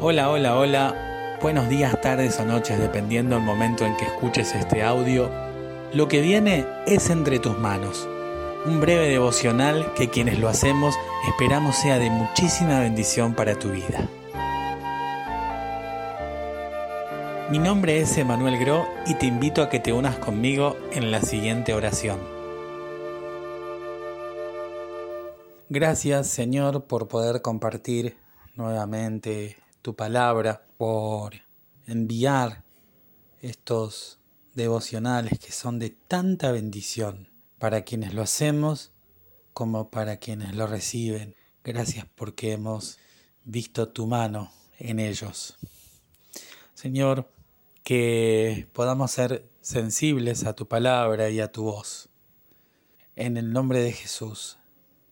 Hola, hola, hola. Buenos días, tardes o noches, dependiendo del momento en que escuches este audio. Lo que viene es entre tus manos. Un breve devocional que quienes lo hacemos esperamos sea de muchísima bendición para tu vida. Mi nombre es Emanuel Gro y te invito a que te unas conmigo en la siguiente oración. Gracias Señor por poder compartir nuevamente tu palabra, por enviar estos devocionales que son de tanta bendición para quienes lo hacemos como para quienes lo reciben. Gracias porque hemos visto tu mano en ellos. Señor, que podamos ser sensibles a tu palabra y a tu voz. En el nombre de Jesús.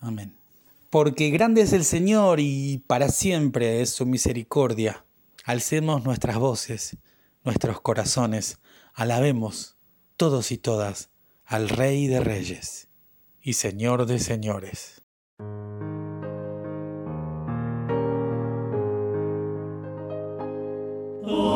Amén. Porque grande es el Señor y para siempre es su misericordia. Alcemos nuestras voces, nuestros corazones, alabemos todos y todas al Rey de Reyes y Señor de Señores. La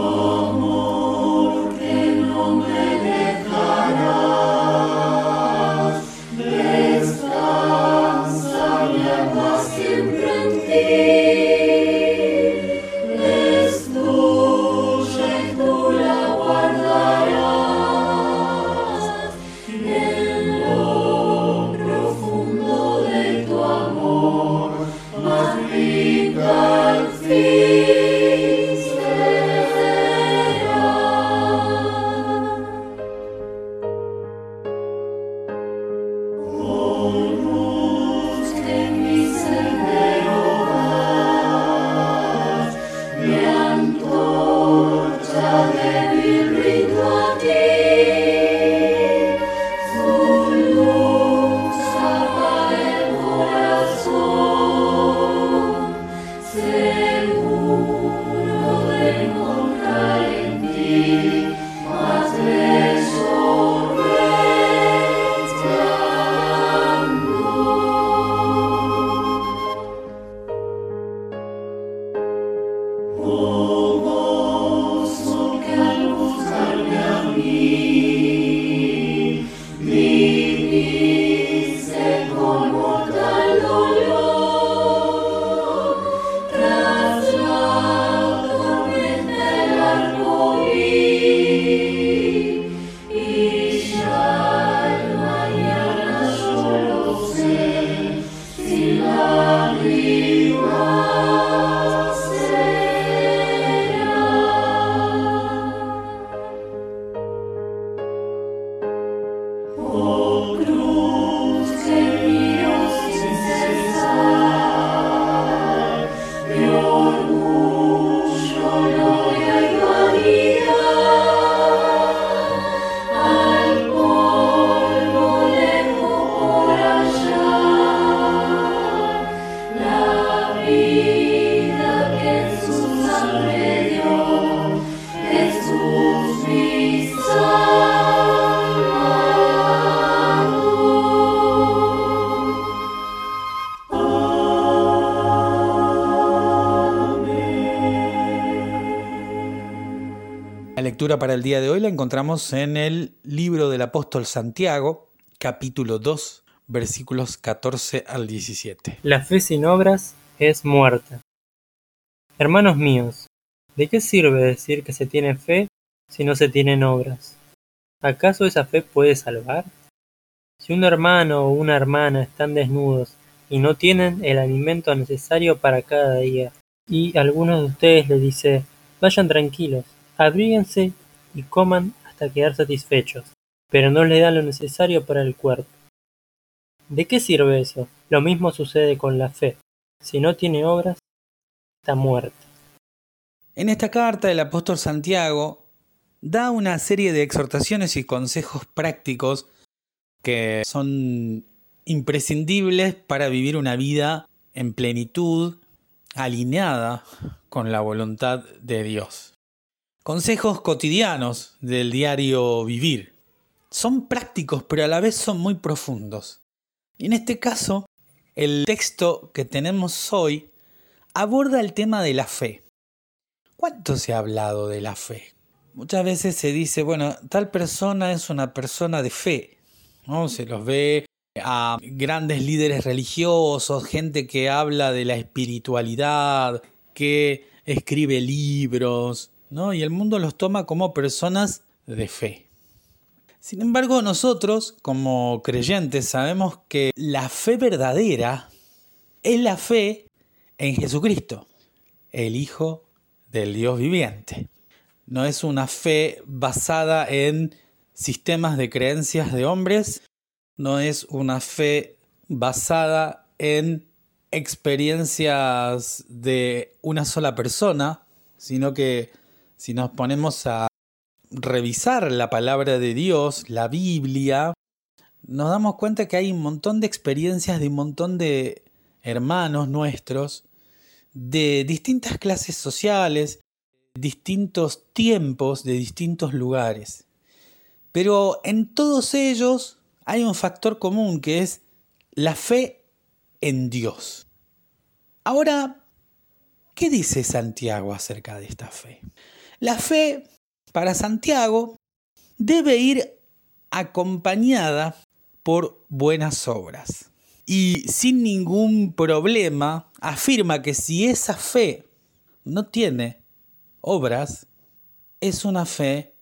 lectura para el día de hoy la encontramos en el libro del apóstol Santiago, capítulo 2, versículos 14 al 17. La fe sin obras es muerta. Hermanos míos, ¿de qué sirve decir que se tiene fe si no se tienen obras? ¿Acaso esa fe puede salvar? Si un hermano o una hermana están desnudos y no tienen el alimento necesario para cada día, y alguno de ustedes le dice, vayan tranquilos, abríguense y coman hasta quedar satisfechos, pero no les da lo necesario para el cuerpo. ¿De qué sirve eso? Lo mismo sucede con la fe. Si no tiene obras, está muerta. En esta carta el apóstol Santiago da una serie de exhortaciones y consejos prácticos que son imprescindibles para vivir una vida en plenitud, alineada con la voluntad de Dios. Consejos cotidianos del diario vivir. Son prácticos, pero a la vez son muy profundos. Y en este caso, el texto que tenemos hoy aborda el tema de la fe. ¿Cuánto se ha hablado de la fe? Muchas veces se dice, bueno, tal persona es una persona de fe, ¿no? Se los ve a grandes líderes religiosos, gente que habla de la espiritualidad, que escribe libros, ¿no? Y el mundo los toma como personas de fe. Sin embargo, nosotros, como creyentes, sabemos que la fe verdadera es la fe en Jesucristo, el Hijo del Dios viviente. No es una fe basada en sistemas de creencias de hombres, no es una fe basada en experiencias de una sola persona, sino que si nos ponemos a revisar la palabra de Dios, la Biblia, nos damos cuenta que hay un montón de experiencias de un montón de hermanos nuestros, de distintas clases sociales, distintos tiempos, de distintos lugares. Pero en todos ellos hay un factor común que es la fe en Dios. Ahora, ¿qué dice Santiago acerca de esta fe? La fe para Santiago debe ir acompañada por buenas obras. Y sin ningún problema afirma que si esa fe no tiene obras, es una fe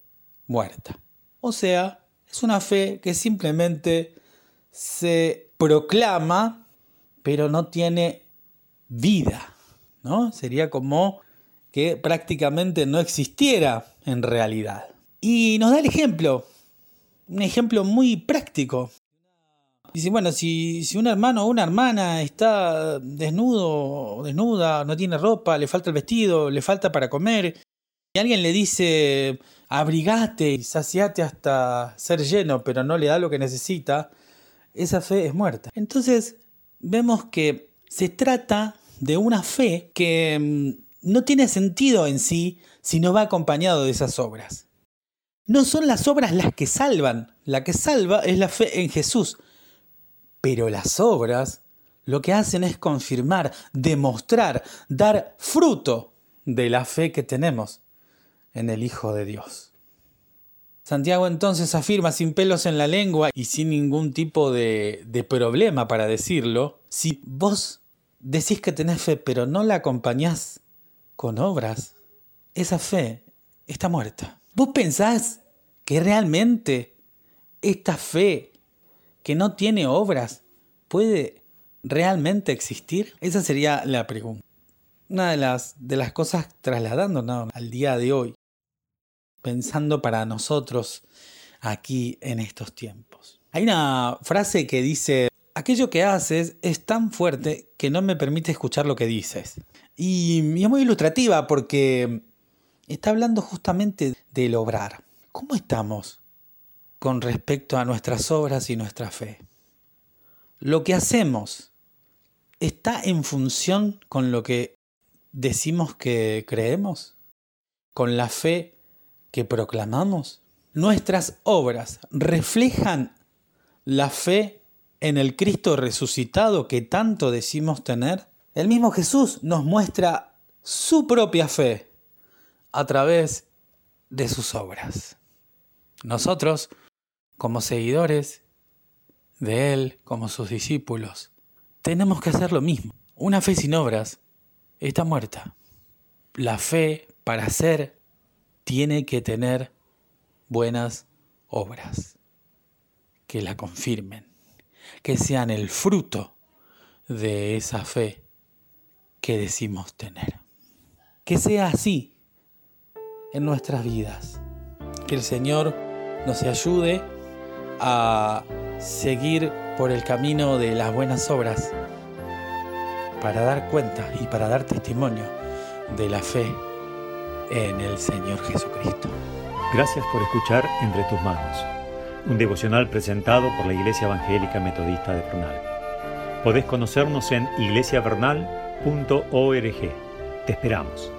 muerta. O sea, es una fe que simplemente se proclama, pero no tiene vida. ¿no? Sería como que prácticamente no existiera en realidad. Y nos da el ejemplo, un ejemplo muy práctico. Dice, bueno, si, si un hermano o una hermana está desnudo o desnuda, no tiene ropa, le falta el vestido, le falta para comer, y alguien le dice, abrigate y saciate hasta ser lleno, pero no le da lo que necesita, esa fe es muerta. Entonces, vemos que se trata de una fe que mm, no tiene sentido en sí si no va acompañado de esas obras. No son las obras las que salvan, la que salva es la fe en Jesús. Pero las obras lo que hacen es confirmar, demostrar, dar fruto de la fe que tenemos en el Hijo de Dios. Santiago entonces afirma sin pelos en la lengua y sin ningún tipo de, de problema para decirlo, si vos decís que tenés fe pero no la acompañás con obras, esa fe está muerta. ¿Vos pensás que realmente esta fe que no tiene obras puede realmente existir? Esa sería la pregunta. Una de las, de las cosas trasladándonos al día de hoy, pensando para nosotros aquí en estos tiempos. Hay una frase que dice, aquello que haces es tan fuerte que no me permite escuchar lo que dices. Y, es muy ilustrativa porque está hablando justamente del obrar. ¿Cómo estamos con respecto a nuestras obras y nuestra fe? Lo que hacemos está en función con lo que decimos que creemos, con la fe que proclamamos. Nuestras obras reflejan la fe en el Cristo resucitado que tanto decimos tener? El mismo Jesús nos muestra su propia fe a través de sus obras. Nosotros, como seguidores de Él, como sus discípulos, tenemos que hacer lo mismo. Una fe sin obras está muerta. La fe, para ser, tiene que tener buenas obras que la confirmen que sean el fruto de esa fe que decimos tener. Que sea así en nuestras vidas. Que el Señor nos ayude a seguir por el camino de las buenas obras para dar cuenta y para dar testimonio de la fe en el Señor Jesucristo. Gracias por escuchar Entre tus manos un devocional presentado por la Iglesia Evangélica Metodista de Prunal. Podés conocernos en iglesiavernal.org. Te esperamos.